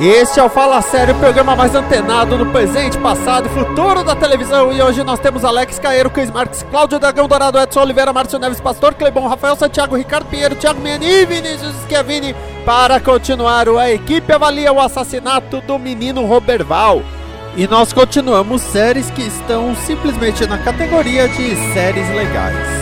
Este é o Fala Sério, o programa mais antenado no presente, passado e futuro da televisão. E hoje nós temos Alex Caeiro, Cris Marques, Cláudio Dragão Dourado, Edson Oliveira, Márcio Neves, Pastor Clebon, Rafael Santiago, Ricardo Pinheiro, Thiago Miani e Vinícius Schiavini. Para continuar, a equipe avalia o assassinato do menino Roberval. E nós continuamos séries que estão simplesmente na categoria de séries legais.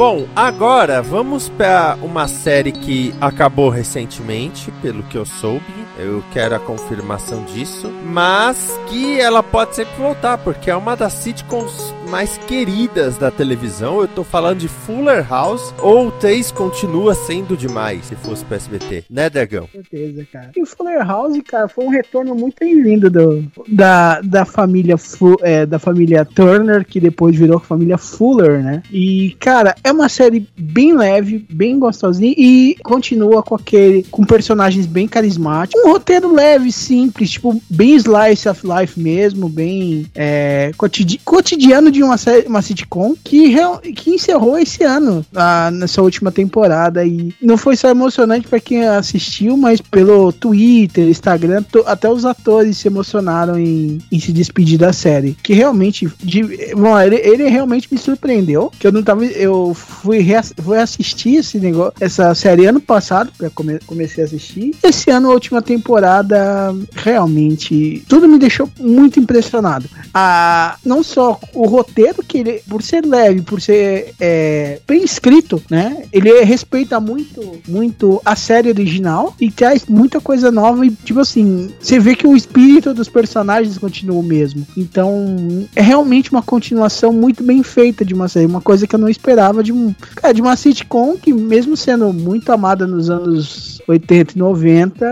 Bom, agora vamos para uma série que acabou recentemente, pelo que eu soube. Eu quero a confirmação disso, mas que ela pode sempre voltar, porque é uma das sitcoms mais queridas da televisão. Eu tô falando de Fuller House, ou 3 continua sendo demais, se fosse pro SBT, né, Dragão? Com certeza, cara. E o Fuller House, cara, foi um retorno muito bem-vindo do, da, da família é, da família Turner, que depois virou a família Fuller, né? E, cara, é uma série bem leve, bem gostosinha e continua com aquele com personagens bem carismáticos. Um roteiro leve, simples, tipo, bem slice of life mesmo, bem é, cotidi cotidiano de uma série, uma sitcom que, que encerrou esse ano, a, nessa última temporada. E não foi só emocionante para quem assistiu, mas pelo Twitter, Instagram, até os atores se emocionaram em, em se despedir da série. Que realmente, de, bom, ele, ele realmente me surpreendeu. Que eu não tava. Eu fui, fui assistir esse negócio, essa série ano passado, para come, comecei a assistir. Esse ano, a última temporada, realmente, tudo me deixou muito impressionado. Ah, não só o roteiro, que ele, por ser leve, por ser é, bem escrito, né? Ele respeita muito, muito a série original e traz muita coisa nova e, tipo assim, você vê que o espírito dos personagens continua o mesmo. Então, é realmente uma continuação muito bem feita de uma série, uma coisa que eu não esperava de um, cara, de uma sitcom que mesmo sendo muito amada nos anos 80 e 90,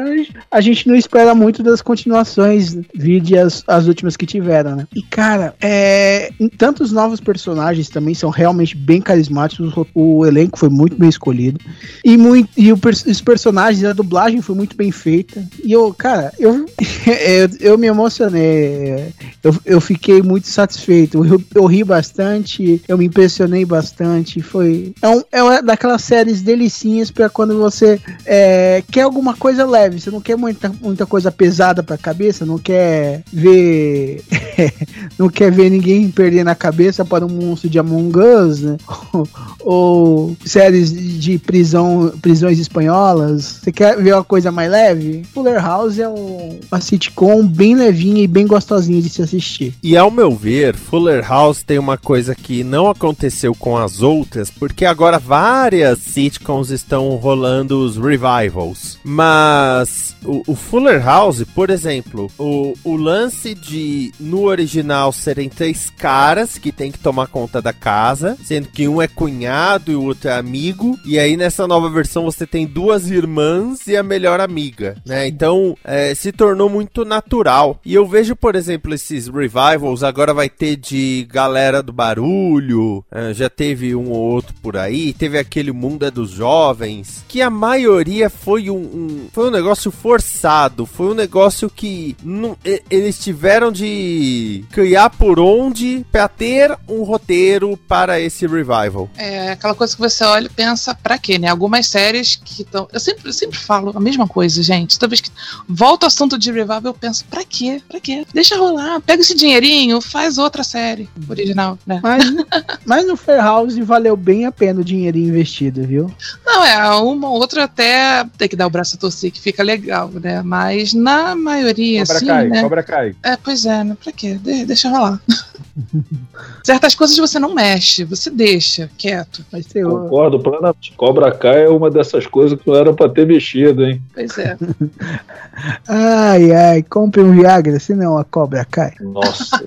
a gente não espera muito das continuações, vide as, as últimas que tiveram, né? E cara, é, tantos novos personagens também são realmente bem carismáticos, o, o elenco foi muito bem escolhido e muito e o, os personagens, a dublagem foi muito bem feita. E eu, cara, eu eu, eu me emocionei, eu, eu fiquei muito satisfeito, eu, eu ri bastante, eu me impressionei bastante, foi é, um, é uma daquelas séries delicinhas para quando você é, quer alguma coisa leve, você não quer muita, muita coisa pesada pra cabeça, não quer ver. não quer ver ninguém perder na cabeça para um monstro de Among Us, né? ou, séries de prisão, prisões espanholas. Você quer ver uma coisa mais leve? Fuller House é um, uma sitcom bem levinha e bem gostosinha de se assistir. E ao meu ver, Fuller House tem uma coisa que não aconteceu com as outras, porque agora várias sitcoms estão rolando os revivals. Mas o, o Fuller House, por exemplo, o, o lance de no original serem três caras que tem que tomar conta da casa, sendo que um é cunhado e o outro é amigo. E aí nessa nova versão você tem duas irmãs e a melhor amiga, né? Então é, se tornou muito natural. E eu vejo, por exemplo, esses revivals agora vai ter de galera do barulho, é, já teve um ou outro por aí, teve aquele mundo é dos jovens, que a maioria foi um, um foi um negócio forçado, foi um negócio que não, eles tiveram de criar por onde para ter um roteiro para esse revival. É aquela coisa que você olha e pensa, pra quê, né? Algumas séries que estão. Eu sempre, eu sempre falo a mesma coisa, gente. Toda vez que volta o assunto de revival, eu penso, pra quê? Pra quê? Deixa rolar, pega esse dinheirinho, faz outra série original, né? Mas, mas no Fair House valeu bem a pena o dinheirinho investido, viu? Não, é, uma ou outra até tem que dar o braço a torcer, que fica legal, né? Mas na maioria, cobra assim, cai, né? Cobra cai. É, pois é, né? Pra quê? De deixa deixa rolar. Certas coisas você não mexe, você deixa quieto. Vai ser o... Concordo plenamente. Cobra Kai é uma dessas coisas que não era pra ter mexido, hein? Pois é. Ai, ai, compre um Viagra, senão a cobra cai. Nossa.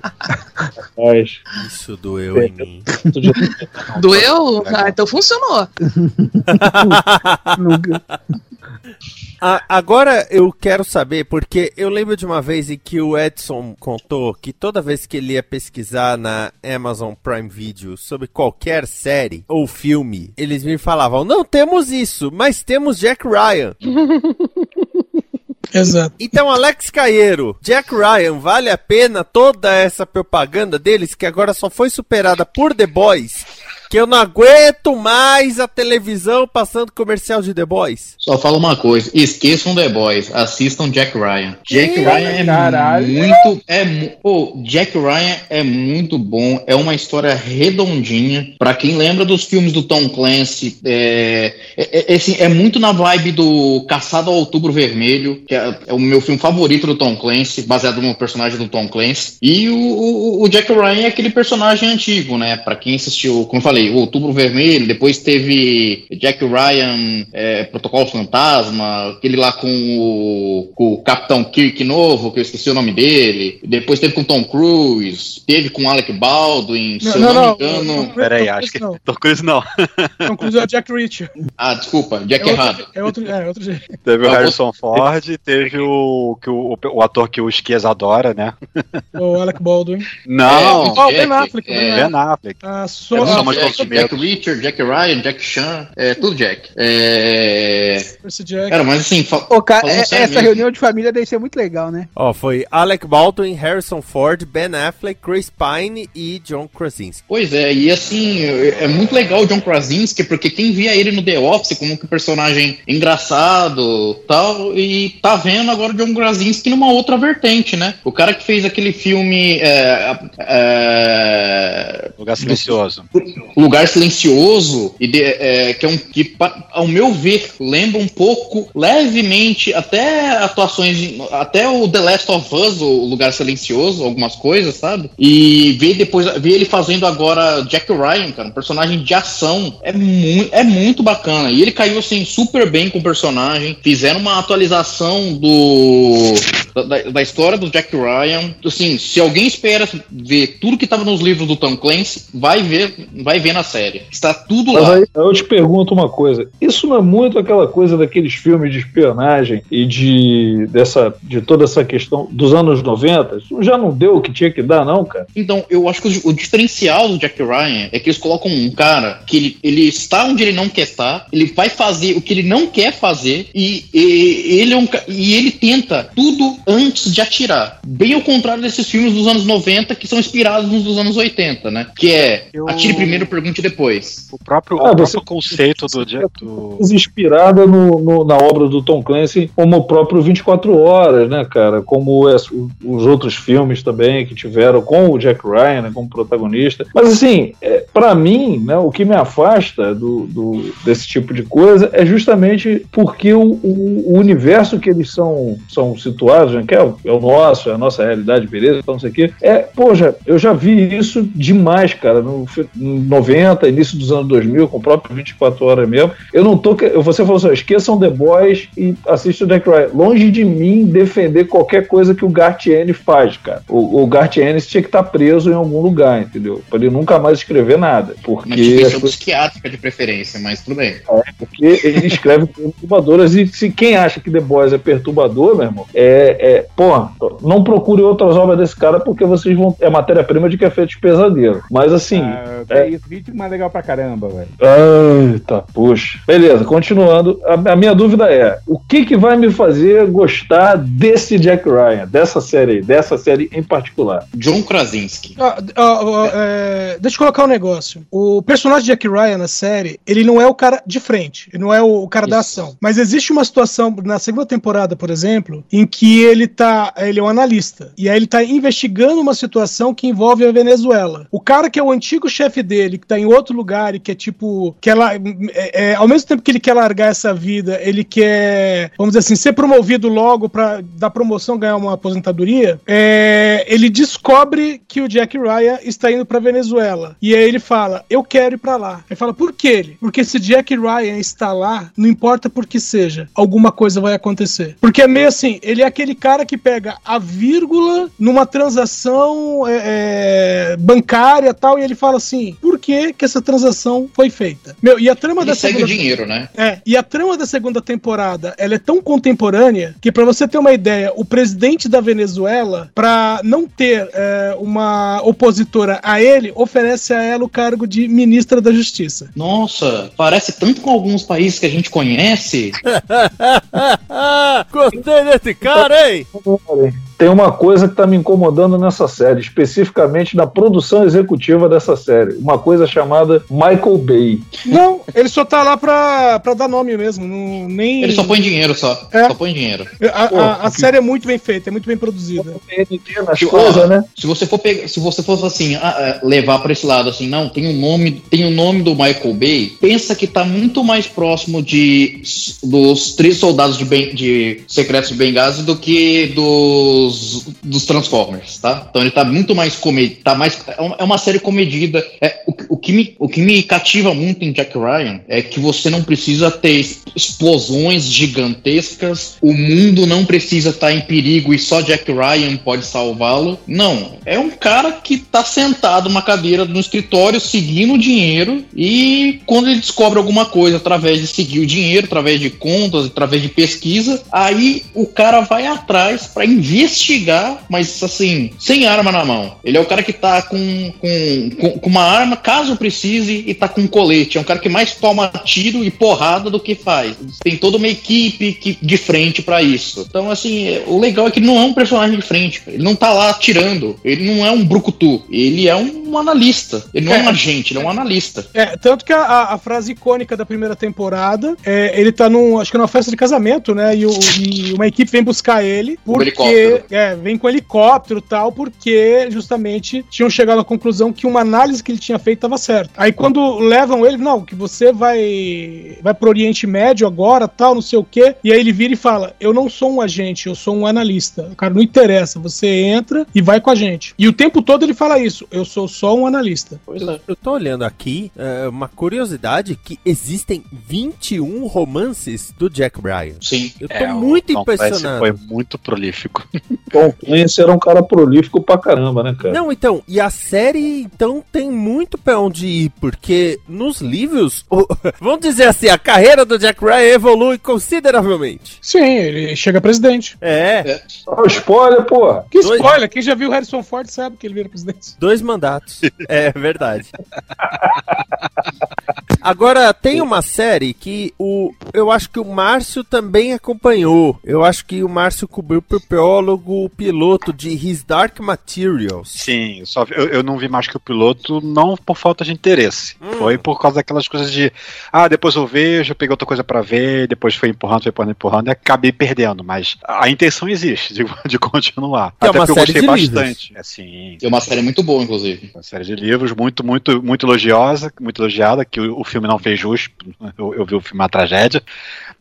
Rapaz. Isso doeu em mim. Doeu? Ah, então funcionou. Agora eu quero saber, porque eu lembro de uma vez em que o Edson contou que toda vez que ele ia pesquisar na Amazon Prime Video sobre qualquer série ou filme, eles me falavam: não temos isso, mas temos Jack Ryan. Exato. Então, Alex Caeiro, Jack Ryan, vale a pena toda essa propaganda deles que agora só foi superada por The Boys? Que eu não aguento mais a televisão passando comercial de The Boys. Só fala uma coisa, esqueçam The Boys, assistam Jack Ryan. Jack Ryan é caralho. muito, é, pô, Jack Ryan é muito bom, é uma história redondinha. Pra quem lembra dos filmes do Tom Clancy, é, é, é, assim, é muito na vibe do Caçado ao Outubro Vermelho, que é, é o meu filme favorito do Tom Clancy, baseado no personagem do Tom Clancy. E o, o, o Jack Ryan é aquele personagem antigo, né? Pra quem assistiu, como eu falei, o Outubro Vermelho, depois teve Jack Ryan, é, Protocolo Fantasma, aquele lá com o, com o Capitão Kirk novo, que eu esqueci o nome dele. Depois teve com Tom Cruise, teve com Alec Baldwin, se eu não, me engano. Peraí, Tom acho que. Cruise Tom Cruise não. Não, Tom Cruise é o Jack Reacher. Ah, desculpa, Jack é errado. outro, é outro, é outro jeito. Teve o Ah, Harrison Ford, teve o, que o, o ator que o Esquias adora, né? O Alec Baldwin. Não, Oh, Ben Jack, Affleck, é, Ben Ben Affleck. A so, É só Jack, medos. Jack Reacher, Jack Ryan, Jack Chan, é tudo Jack. É... Jack. Cara, mas assim, Ô, cara, é- essa mesmo. reunião de família deve ser muito legal, né? Ó, foi Alec Baldwin, Harrison Ford, Ben Affleck, Chris Pine e John Krasinski. Pois é, e assim, é muito legal o John Krasinski, porque quem via ele no The Office como que personagem engraçado tal, e tá vendo agora o John Krasinski numa outra vertente, né? O cara que fez aquele filme é, é, Lugar silencioso. Lugar Silencioso, e de- é, que é um que, ao meu ver, lembra um pouco, levemente, até atuações, de- até o The Last of Us, o Lugar Silencioso, algumas coisas, sabe? E ver depois, ver ele fazendo agora Jack Ryan, cara, um personagem de ação, é, mu é muito bacana. E ele caiu, assim, super bem com o personagem, fizeram uma atualização do da, da- história do Jack Ryan. Assim, se alguém espera ver tudo que tava nos livros do Tom Clancy, vai ver, vai ver na série. Está tudo Mas lá. aí eu te pergunto uma coisa: isso não é muito aquela coisa daqueles filmes de espionagem e de, dessa, de toda essa questão dos anos 90? Isso já não deu o que tinha que dar, não, cara? Então, eu acho que o, o diferencial do Jack Ryan é que eles colocam um cara que ele, ele está onde ele não quer estar, ele vai fazer o que ele não quer fazer e, e ele, é um, e ele tenta tudo antes de atirar. Bem ao contrário desses filmes dos anos 90 que são inspirados nos dos anos 80, né? Que é Eu- atire primeiro, pergunte depois. O próprio, Ah, o você- próprio conceito do, Jack- do, Inspirada no, no- na obra do Tom Clancy, como o próprio 24 Horas, né, cara? Como es- o- os outros filmes também que tiveram com o Jack Ryan né, como protagonista. Mas, assim, é, para mim, né, o que me afasta do, do- desse tipo de coisa é justamente porque o, o- o universo que eles são, são situados, né, que é o, é o nosso, é a nossa realidade, beleza, então não sei o quê, é, poxa, eu já vi isso demais, cara, no, no 90, início dos anos 2000, com o próprio 24 Horas mesmo. Eu não tô. que- Você falou assim, esqueçam The Boys e assistam Jack Ryan. Longe de mim defender qualquer coisa que o Gartiene faz, cara. O, o Gartiene tinha que estar preso em algum lugar, entendeu? Pra ele nunca mais escrever nada. Porque, Uma coisas- psiquiátrica de preferência, mas tudo bem. porque ele escreve perturbadoras. E se quem acha que The Boys é perturbador, meu irmão, é. é porra, não procure outras obras desse cara porque vocês vão. É matéria-prima de que é feito de pesadelo. Mas assim. Ah, é- é isso, é legal pra caramba, velho. Eita, puxa. Beleza, continuando. A, a minha dúvida é: o que, que vai me fazer gostar desse Jack Ryan, dessa série, aí, dessa série em particular? John Krasinski. Ah, ah, ah, é, deixa eu colocar um negócio. O personagem de Jack Ryan na série, ele não é o cara de frente, ele não é o, o cara da Isso. ação. Mas existe uma situação na segunda temporada, por exemplo, em que ele tá, ele é um analista e aí ele tá investigando uma situação que envolve a Venezuela. O cara que é o antigo chefe dele, que tá em outro lugar e que é tipo. Que ela, é, é, ao mesmo tempo que ele quer largar essa vida, ele quer, vamos dizer assim, ser promovido logo pra da promoção ganhar uma aposentadoria. é, ele descobre que o Jack Ryan está indo pra Venezuela. E aí ele fala: Eu quero ir pra lá. Ele fala: Por que ele? Porque se Jack Ryan está lá, não importa por que seja, alguma coisa vai acontecer. Porque é meio assim: ele é aquele cara que pega a vírgula numa transação é, é, bancária tal, e ele fala assim: Por que, que essa transação foi feita? Meu, e a trama Ele da segue o segunda dinheiro, né? é, e a trama da segunda temporada, ela é tão contemporânea que pra você ter uma ideia, o presidente da Venezuela, pra não ter é, uma opositora a ele, oferece a ela o cargo de ministra da Justiça. Nossa, parece tanto com alguns países que a gente conhece. Gostei desse cara, hein? Tem uma coisa que tá me incomodando nessa série, especificamente na produção executiva dessa série. Uma coisa chamada Michael Bay. Não, ele só tá lá pra, pra dar nome mesmo, não, nem... Ele só põe dinheiro só. É. Só põe dinheiro. A, a- a série é muito bem feita, é muito bem produzida. Se- coisas, ó, né? Se você for pegar, se você fosse assim, ah, ah, levar pra esse lado assim, não, tem o nome, tem o nome do Michael Bay, pensa que tá muito mais próximo de dos três soldados de, ben, de secretos de Benghazi do que dos dos Transformers, tá? Então ele tá muito mais comedido, tá mais é uma- é uma série comedida. É, o, que- o que me o que me cativa muito em Jack Ryan é que você não precisa ter es- explosões gigantescas, o mundo não precisa estar em perigo e só Jack Ryan pode salvá-lo. Não, é um cara que tá sentado numa cadeira no escritório seguindo o dinheiro e quando ele descobre alguma coisa através de seguir o dinheiro, através de contas, através de pesquisa, aí o cara vai atrás pra investigar, mas assim, sem arma na mão. Ele é o cara que tá com, com, com, com uma arma, caso precise, e tá com um colete. É um cara que mais toma tiro e porrada do que faz. Tem toda uma equipe que, de frente pra isso. Então, assim, é- o legal é que ele não é um personagem de frente. Ele não tá lá atirando. Ele não é um brucutu. Ele é um analista. Ele não é, um agente, ele é um analista. É, tanto que a, a- frase icônica da primeira temporada, é, ele tá num, acho que numa festa de casamento, né? E, o- e uma equipe vem buscar ele, porque helicóptero. é, vem com helicóptero e tal, porque justamente tinham chegado à conclusão que uma análise que ele tinha feito estava certa. Aí quando levam ele, não, que você vai vai pro Oriente Médio agora, tal, não sei o quê, e aí ele vira e fala: "Eu não sou um agente, eu sou um analista". Cara, não interessa, você entra e vai com a gente. E o tempo todo ele fala isso: "Eu sou só um analista". Pois é. Eu tô olhando aqui, é, uma curiosidade que existem 21 romances do Jack Bryan. Sim. Eu tô É, o muito Clancy impressionado. Foi muito prolífico. Tom Clancy era um cara prolífico pra caramba, né, cara? Não, então, e a série, então, tem muito pra onde ir, porque nos livros, o- vamos dizer assim, a carreira do Jack Ryan evolui consideravelmente. Sim, ele chega presidente. É, Ó, spoiler, porra. Que Dois- spoiler, quem já viu o Harrison Ford sabe que ele vira presidente. dois mandatos. É verdade. Agora, tem uma série que o eu acho que o Márcio também acompanhou. Eu acho que o Márcio cobriu pro prólogo o piloto de His Dark Materials. Sim, só, eu, eu não vi mais que o piloto, não por falta de interesse. Hum. Foi por causa daquelas coisas de. Ah, depois eu vejo, eu peguei outra coisa pra ver, depois foi empurrando, foi empurrando, empurrando, e acabei perdendo. Mas a intenção existe de, de continuar. É Até uma porque eu gostei bastante. É, sim, É uma série muito boa, inclusive. uma série de livros muito, muito, muito elogiosa, muito elogiada, que o, o filme não fez jus. Eu, eu vi o filme uma tragédia.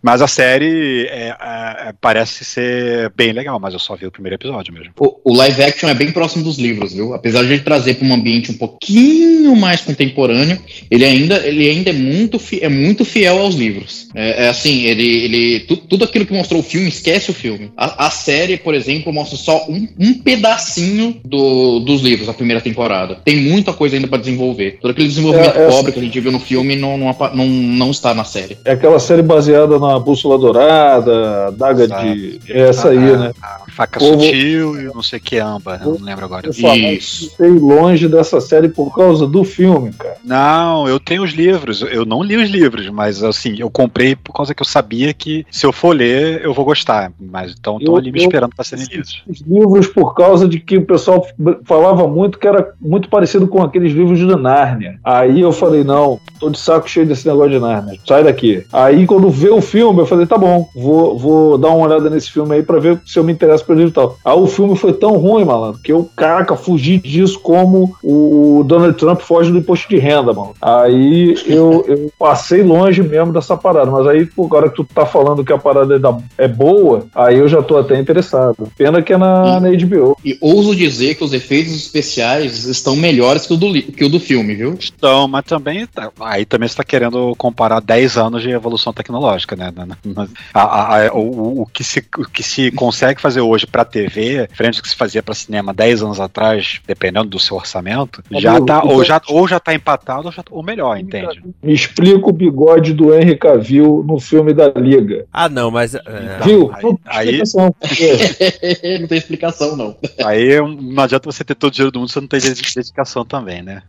Mas a série é, é, parece ser bem legal, mas eu só vi o primeiro episódio mesmo. O, o live action é bem próximo dos livros, viu? Apesar de ele trazer para um ambiente um pouquinho mais contemporâneo, ele ainda, ele ainda é, muito fi- é muito fiel aos livros. É, é assim, ele, ele tu- tudo aquilo que mostrou o filme, esquece o filme. A, a série, por exemplo, mostra só um, um pedacinho do- dos livros, a primeira temporada. Tem muita coisa ainda para desenvolver. Todo aquele desenvolvimento É, é- pobre que a gente viu no filme não, não, não, não está na série. É aquela série baseada na Bússola Dourada, Daga Exato. de. É essa aí, a, né? a faca Povo- sutil e não sei o que amba, eu não lembro agora. Isso. Fiquei longe dessa série por causa do filme, cara. Não, eu tenho os livros. Eu não li os livros, mas assim, eu comprei por causa que eu sabia que se eu for ler, eu vou gostar. Mas então estão Eu- ali me esperando para serem lidos. Os livros por causa de que o pessoal falava muito que era muito parecido com aqueles livros de Nárnia. Aí eu falei, não, tô de saco cheio desse negócio de Nárnia, sai daqui. Aí quando vê o filme, filme. Eu falei, tá bom, vou, vou dar uma olhada nesse filme aí pra ver se eu me interesso pelo livro e tal. Aí o filme foi tão ruim, malandro, que eu, caraca, fugi disso como o Donald Trump foge do imposto de renda, mano. Aí eu, eu passei longe mesmo dessa parada. Mas aí, pô, agora que tu tá falando que a parada é, da, é boa, aí eu já tô até interessado. Pena que é na, na HBO. E ouso dizer que os efeitos especiais estão melhores que o do, que o do filme, viu? Então, mas também. tá- Aí também você está querendo comparar 10 anos de evolução tecnológica, né? Na- na- a- a- a- o, o que se, o que se consegue fazer hoje para TV, frente ao que se fazia para cinema 10 anos atrás, dependendo do seu orçamento, já Amigo, tá, ou, já, ou já tá empatado ou, já, ou melhor, entende? Me explica o bigode do Henry Cavill no filme da Liga. Ah, não, mas. é, Viu? aí- Não tem aí- explicação. não tem explicação, não. Aí não adianta você ter todo o dinheiro do mundo se você não tem dedicação também, né?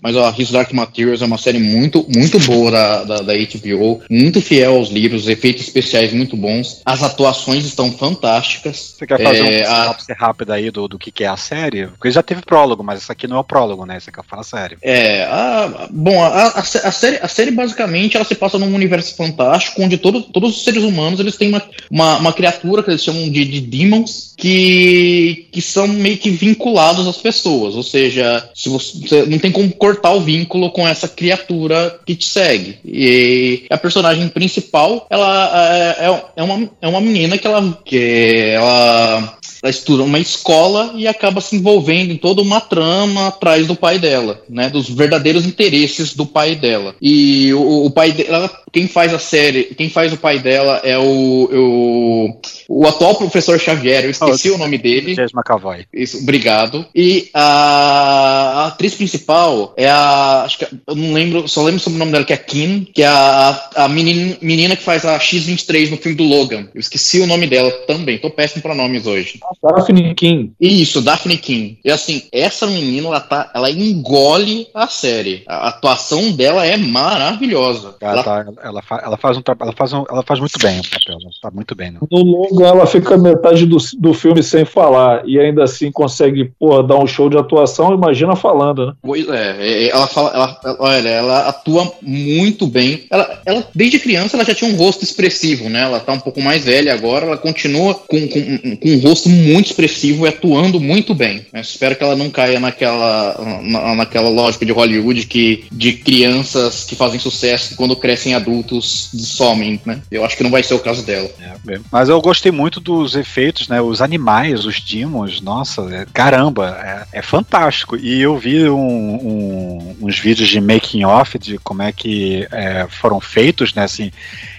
Mas ó, His Dark Materials é uma série muito, muito boa da, da, da HBO, muito fiel aos livros, efeitos especiais muito bons, as atuações estão fantásticas. Você quer fazer É, um a- rápida aí do, do que, que é a série? Porque já teve prólogo, mas isso aqui não é o prólogo, né? Isso aqui é fala sério. É, a, bom, a, a, a série, a série basicamente ela se passa num universo fantástico onde todo, todos os seres humanos eles têm uma, uma, uma criatura que eles chamam de, de demons que, que são meio que vinculados às pessoas, ou seja, se você, você não tem como cortar o vínculo com essa criatura que te segue. E a personagem principal ela é, é, é uma, é uma menina que ela que ela ela estuda uma escola e acaba se envolvendo em toda uma trama atrás do pai dela, né? Dos verdadeiros interesses do pai dela. E o, o pai dela, quem faz a série, quem faz o pai dela é o, o, o atual professor Xavier, eu esqueci Oh, o nome dele. James McAvoy. Isso, obrigado. E a, a atriz principal é a. Acho que eu não lembro, só lembro sobre o nome dela, que é a Kim, que é a, a menina, menina que faz a X23 no filme do Logan. Eu esqueci o nome dela também, tô péssimo pra nomes hoje. Daphne King. Isso, Daphne King. E assim, essa menina, ela, tá, ela engole a série. A atuação dela é maravilhosa. Ela, Ela- tá- ela, fa- ela faz um ela faz um- ela faz muito bem o papel, ela tá muito bem, né? No longo, ela fica metade do, do filme sem falar e ainda assim consegue porra, dar um show de atuação. Imagina falando, né? Pois é, é, ela fala, ela, ela- olha, ela atua muito bem. Ela, ela, desde criança, ela já tinha um rosto expressivo, né? Ela tá um pouco mais velha agora, ela continua com, com, com um rosto muito expressivo e atuando muito bem. né? Espero que ela não caia naquela, na, naquela lógica de Hollywood que de crianças que fazem sucesso quando crescem adultos somem, né? Eu acho que não vai ser o caso dela. É, Mas eu gostei muito dos efeitos, né? Os animais, os dimos, nossa, é- caramba, é, é fantástico. E eu vi um- um- uns vídeos de making off de como é que é, foram feitos, né? Assim,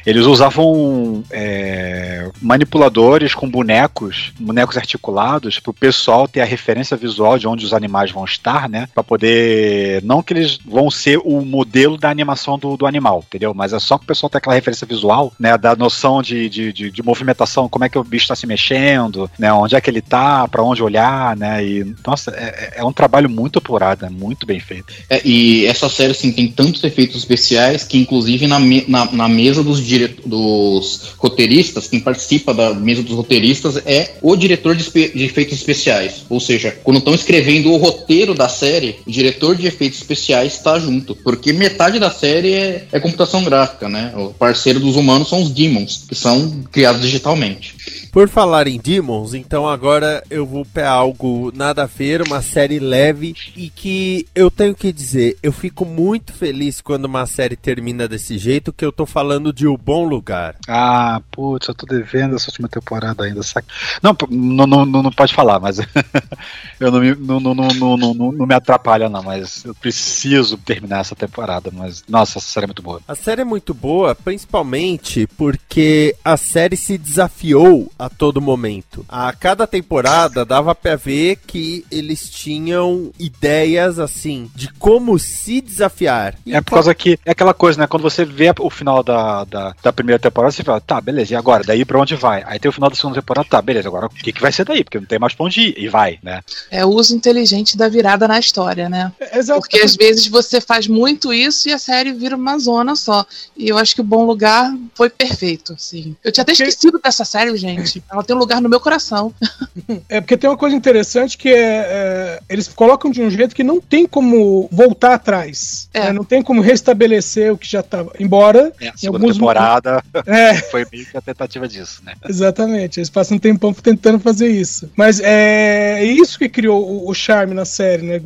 eles usavam é, manipuladores com bonecos, bonecos articulados, para o pessoal ter a referência visual de onde os animais vão estar, né? Para poder. Não que eles vão ser o modelo da animação do, do animal, entendeu? Mas é só que o pessoal ter aquela referência visual, né? Da noção de, de, de, de movimentação, como é que o bicho está se mexendo, né? Onde é que ele tá, para onde olhar, né? E, nossa, é, é um trabalho muito apurado, é muito bem feito. É, e essa série assim, tem tantos efeitos especiais que, inclusive, na, me- na, na mesa dos, dire... dos roteiristas, quem participa da mesa dos roteiristas é o diretor de, de efeitos especiais. Ou seja, quando estão escrevendo o roteiro da série, o diretor de efeitos especiais está junto. Porque metade da série é, é computação gráfica, né? O parceiro dos humanos são os demons, que são criados digitalmente. Por falar em Demons, então agora eu vou pra algo nada a ver, uma série leve e que eu tenho que dizer, eu fico muito feliz quando uma série termina desse jeito, que eu tô falando de O Bom Lugar. Ah, putz, eu tô devendo essa última temporada ainda, saca? Não, não, não, não não pode falar, mas eu não me, não, não, não, não, não, não me atrapalha, não, mas eu preciso terminar essa temporada, mas nossa, essa série é muito boa. A série é muito boa, principalmente porque a série se desafiou a todo momento. A cada temporada dava pra ver que eles tinham ideias assim de como se desafiar. E É por causa que é aquela coisa, né? Quando você vê o final da, da, da primeira temporada, você fala, tá, beleza, e agora? Daí pra onde vai? Aí tem o final da segunda temporada, tá, beleza, agora o que, que vai ser daí? Porque não tem mais pra onde ir, e vai, né? É o uso inteligente da virada na história, né? Exato. Porque às vezes você faz muito isso e a série vira uma zona só. E eu acho que o Bom Lugar foi perfeito, assim. Eu tinha até esquecido dessa série, gente. Ela tem um lugar no meu coração. É porque tem uma coisa interessante que é, é, eles colocam de um jeito que não tem como voltar atrás. É. né? Não tem como restabelecer o que já estava. Embora É, a segunda temporada É, Foi meio que a tentativa disso, né? exatamente. Eles passam um tempão tentando fazer isso. Mas é isso que criou o, o charme na série, né?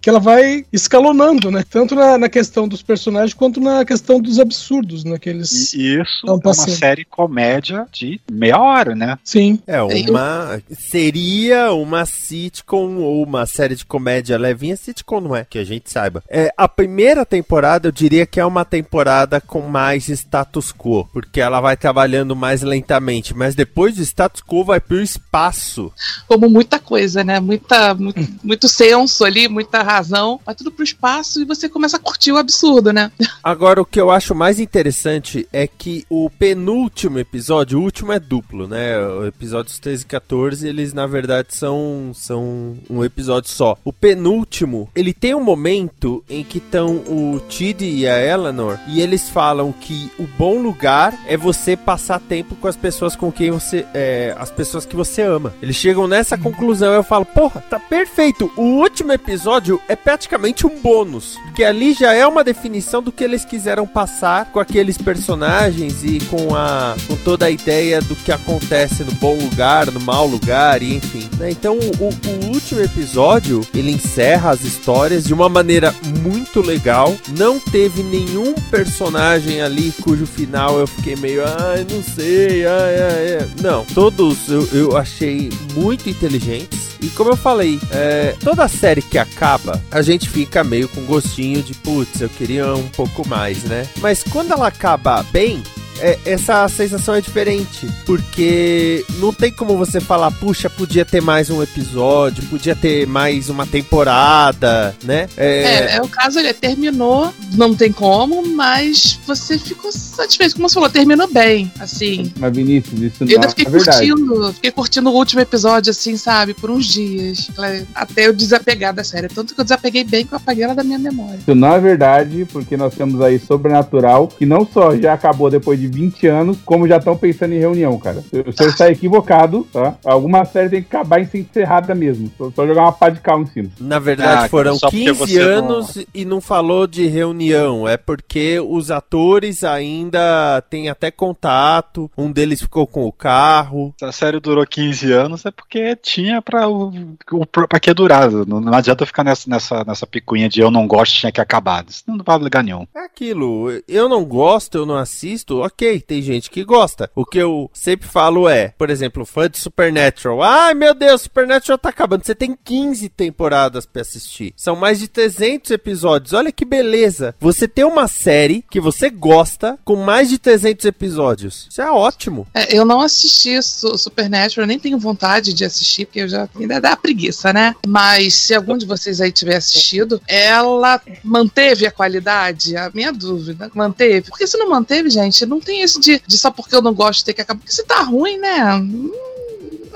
Que ela vai escalonando, né? Tanto na, na questão dos personagens quanto na questão dos absurdos, né? Que eles. E isso é uma série comédia de meia hora, né? Sim. É uma. Seria uma sitcom ou uma série de comédia levinha. Sitcom não é, que a gente saiba. É, a primeira temporada eu diria que é uma temporada com mais status quo, porque ela vai trabalhando mais lentamente. Mas depois do status quo vai pro espaço. Como muita coisa, né? Muita, muito, muito senso ali, muita razão. Vai tudo pro espaço e você começa a curtir o absurdo, né? Agora, o que eu acho mais interessante é que o penúltimo episódio, o último é duplo, né? O episódios 13 e 14, eles na verdade são, são um episódio só. O penúltimo, ele tem um momento em que estão o Tid e a Eleanor e eles falam que o bom lugar é você passar tempo com as pessoas com quem você. É, as pessoas que você ama. Eles chegam nessa conclusão eu falo, porra, tá perfeito. O último episódio é praticamente um bônus. Porque ali já é uma definição do que eles quiseram passar com aqueles personagens e com a com toda a ideia do que acontece no bom lugar, no mau lugar e enfim. né? Então o, o último episódio ele encerra as histórias de uma maneira muito legal. Não teve nenhum personagem ali cujo final eu fiquei meio, ai, não sei, ai, ai, ai. Não, todos eu, eu achei muito inteligentes. E como eu falei, é, toda série que acaba, a gente fica meio com gostinho de putz, eu queria um pouco mais, né? Mas quando ela acaba bem, é, essa sensação é diferente, porque não tem como você falar, puxa, podia ter mais um episódio, podia ter mais uma temporada, né? É, é o caso, ele terminou, não tem como, mas você ficou satisfeito. Como você falou, terminou bem, assim. Mas Vinícius, isso Eu não ainda é fiquei verdade. curtindo, fiquei curtindo o último episódio, assim, sabe, por uns dias. Até eu desapegar da série. Tanto que eu desapeguei bem que eu apaguei ela da minha memória. Isso não é verdade, porque nós temos aí Sobrenatural, que não só já acabou depois de 20 anos, como já estão pensando em reunião, cara. O senhor está equivocado, tá? Alguma série tem que acabar em ser encerrada mesmo. Só, só jogar uma pá de cal em cima. Na verdade, Ah, foram só porque 15 você não- anos e não falou de reunião. É porque os atores ainda têm até contato. Um deles ficou com o carro. Se a série durou 15 anos é porque tinha pra, o, o, pra que durar. Não, não adianta ficar nessa, nessa, nessa picuinha de eu não gosto, tinha que acabar. Isso não vai lugar nenhum. É aquilo. Eu não gosto, eu não assisto. Ok, tem gente que gosta. O que eu sempre falo é, por exemplo, fã de Supernatural. Ai meu Deus, Supernatural tá acabando. Você tem 15 temporadas pra assistir. São mais de 300 episódios. Olha que beleza. Você tem uma série que você gosta com mais de 300 episódios. Isso é ótimo. É, eu não assisti Su- Supernatural, nem tenho vontade de assistir, porque eu já ainda dá preguiça, né? Mas se algum de vocês aí tiver assistido, ela manteve a qualidade? A minha dúvida, manteve? Porque se não manteve, gente, não tem esse de, de só porque eu não gosto ter que acabar. Porque se tá ruim, né?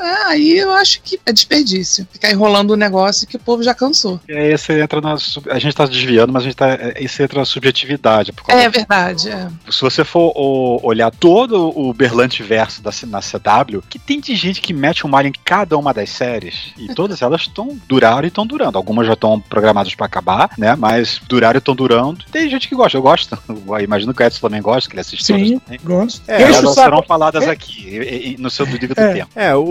É, aí eu acho que é desperdício. Ficar enrolando o negócio que o povo já cansou. E aí você entra na. A gente tá desviando, mas a gente tá. é, Isso entra na subjetividade. Por causa É verdade, é. Se você for o- olhar todo o Berlante verso da, na CW, que tem de gente que mete um malho em cada uma das séries, e todas elas estão duraram e estão durando. Algumas já estão programadas pra acabar, né? Mas duraram e estão durando. Tem gente que gosta, eu gosto. Eu imagino que o Edson também gosta, que ele assiste Sim, todas também. gosto. É, elas o serão faladas É. aqui, e- e- no seu nível do É. tempo. É, o,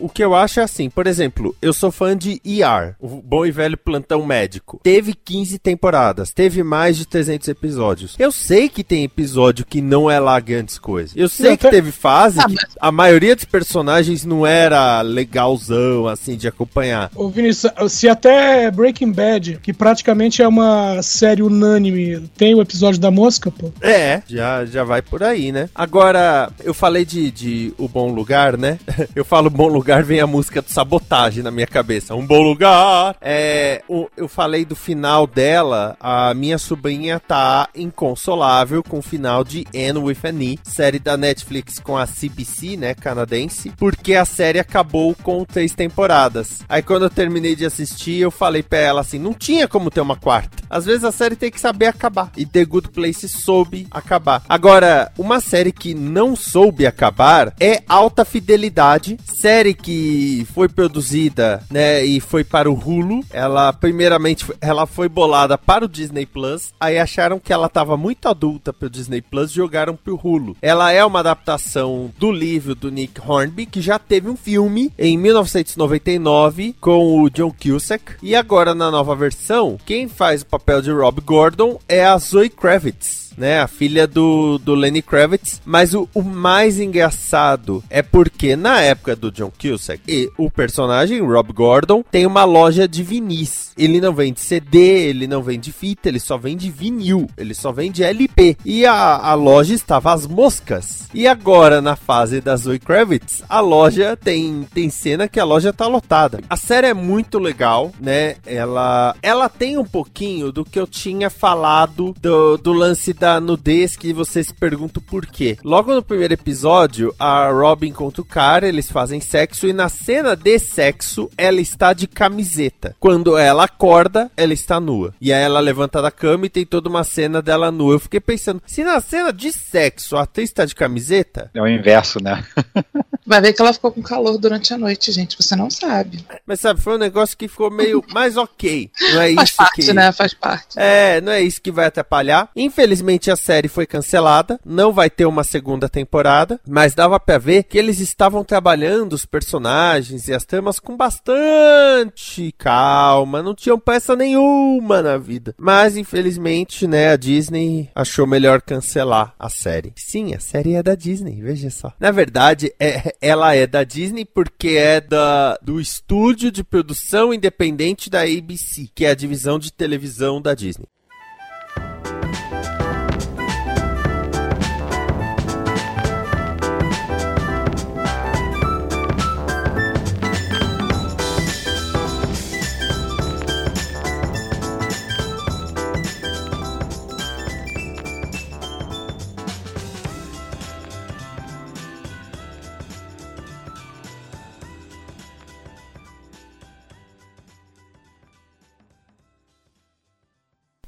o que eu acho é assim, por exemplo, eu sou fã de ER, o bom e velho plantão médico. Teve 15 temporadas, teve mais de 300 episódios. Eu sei que tem episódio que não é lá grandes coisas. Eu sei Não, que tá- teve fase Ah, que a maioria dos personagens não era legalzão, assim, de acompanhar. Ô Vinícius, se até Breaking Bad, que praticamente é uma série unânime, tem o episódio da mosca, pô. É, já, já vai por aí, né? Agora, eu falei de, de O Bom Lugar, né? Eu falo Bom Lugar, vem a música do Sabotagem na minha cabeça. Um bom lugar! É, o- eu falei do final dela, a minha sobrinha tá inconsolável com o final de Anne with an E, série da Netflix com a CBC, né, canadense, porque a série acabou com três temporadas. Aí quando eu terminei de assistir, eu falei pra ela assim, não tinha como ter uma quarta. Às vezes a série tem que saber acabar. E The Good Place soube acabar. Agora, uma série que não soube acabar é Alta Fidelidade, série que foi produzida, né, e foi para o Hulu. Ela primeiramente ela foi bolada para o Disney Plus, aí acharam que ela estava muito adulta para o Disney Plus, jogaram para o Hulu. Ela é uma adaptação do livro do Nick Hornby, que já teve um filme em 1999 com o John Cusack, e agora na nova versão, quem faz o papel de Rob Gordon é a Zoe Kravitz né? A filha do, do Lenny Kravitz. Mas o, o mais engraçado é porque na época do John Cusack, e o personagem Rob Gordon tem uma loja de vinis. Ele não vende CD, ele não vende fita, ele só vende vinil, ele só vende LP. E a, a loja estava às moscas. E agora, na fase da Zoe Kravitz, a loja tem, tem cena que a loja tá lotada. A série é muito legal, né? Ela, ela tem um pouquinho do que eu tinha falado do, do lance da nudez que você se pergunta por quê. Logo no primeiro episódio, a Robin encontra o cara, eles fazem sexo e na cena de sexo ela está de camiseta. Quando ela acorda, ela está nua. E aí ela levanta da cama e tem toda uma cena dela nua. Eu fiquei pensando, se na cena de sexo a atriz está de camiseta? É o inverso, né? Vai ver que ela ficou com calor durante a noite, gente. Você não sabe. Mas sabe, foi um negócio que ficou meio mais ok. Não é Faz isso parte, que... né? Faz parte. É, não é isso que vai atrapalhar. Infelizmente a série foi cancelada, não vai ter uma segunda temporada, mas dava pra ver que eles estavam trabalhando os personagens e as tramas com bastante calma, não tinham peça nenhuma na vida. Mas infelizmente, né, a Disney achou melhor cancelar a série. Sim, a série é da Disney, veja só. Na verdade, é, ela é da Disney porque é da, do estúdio de produção independente da ABC, que é a divisão de televisão da Disney.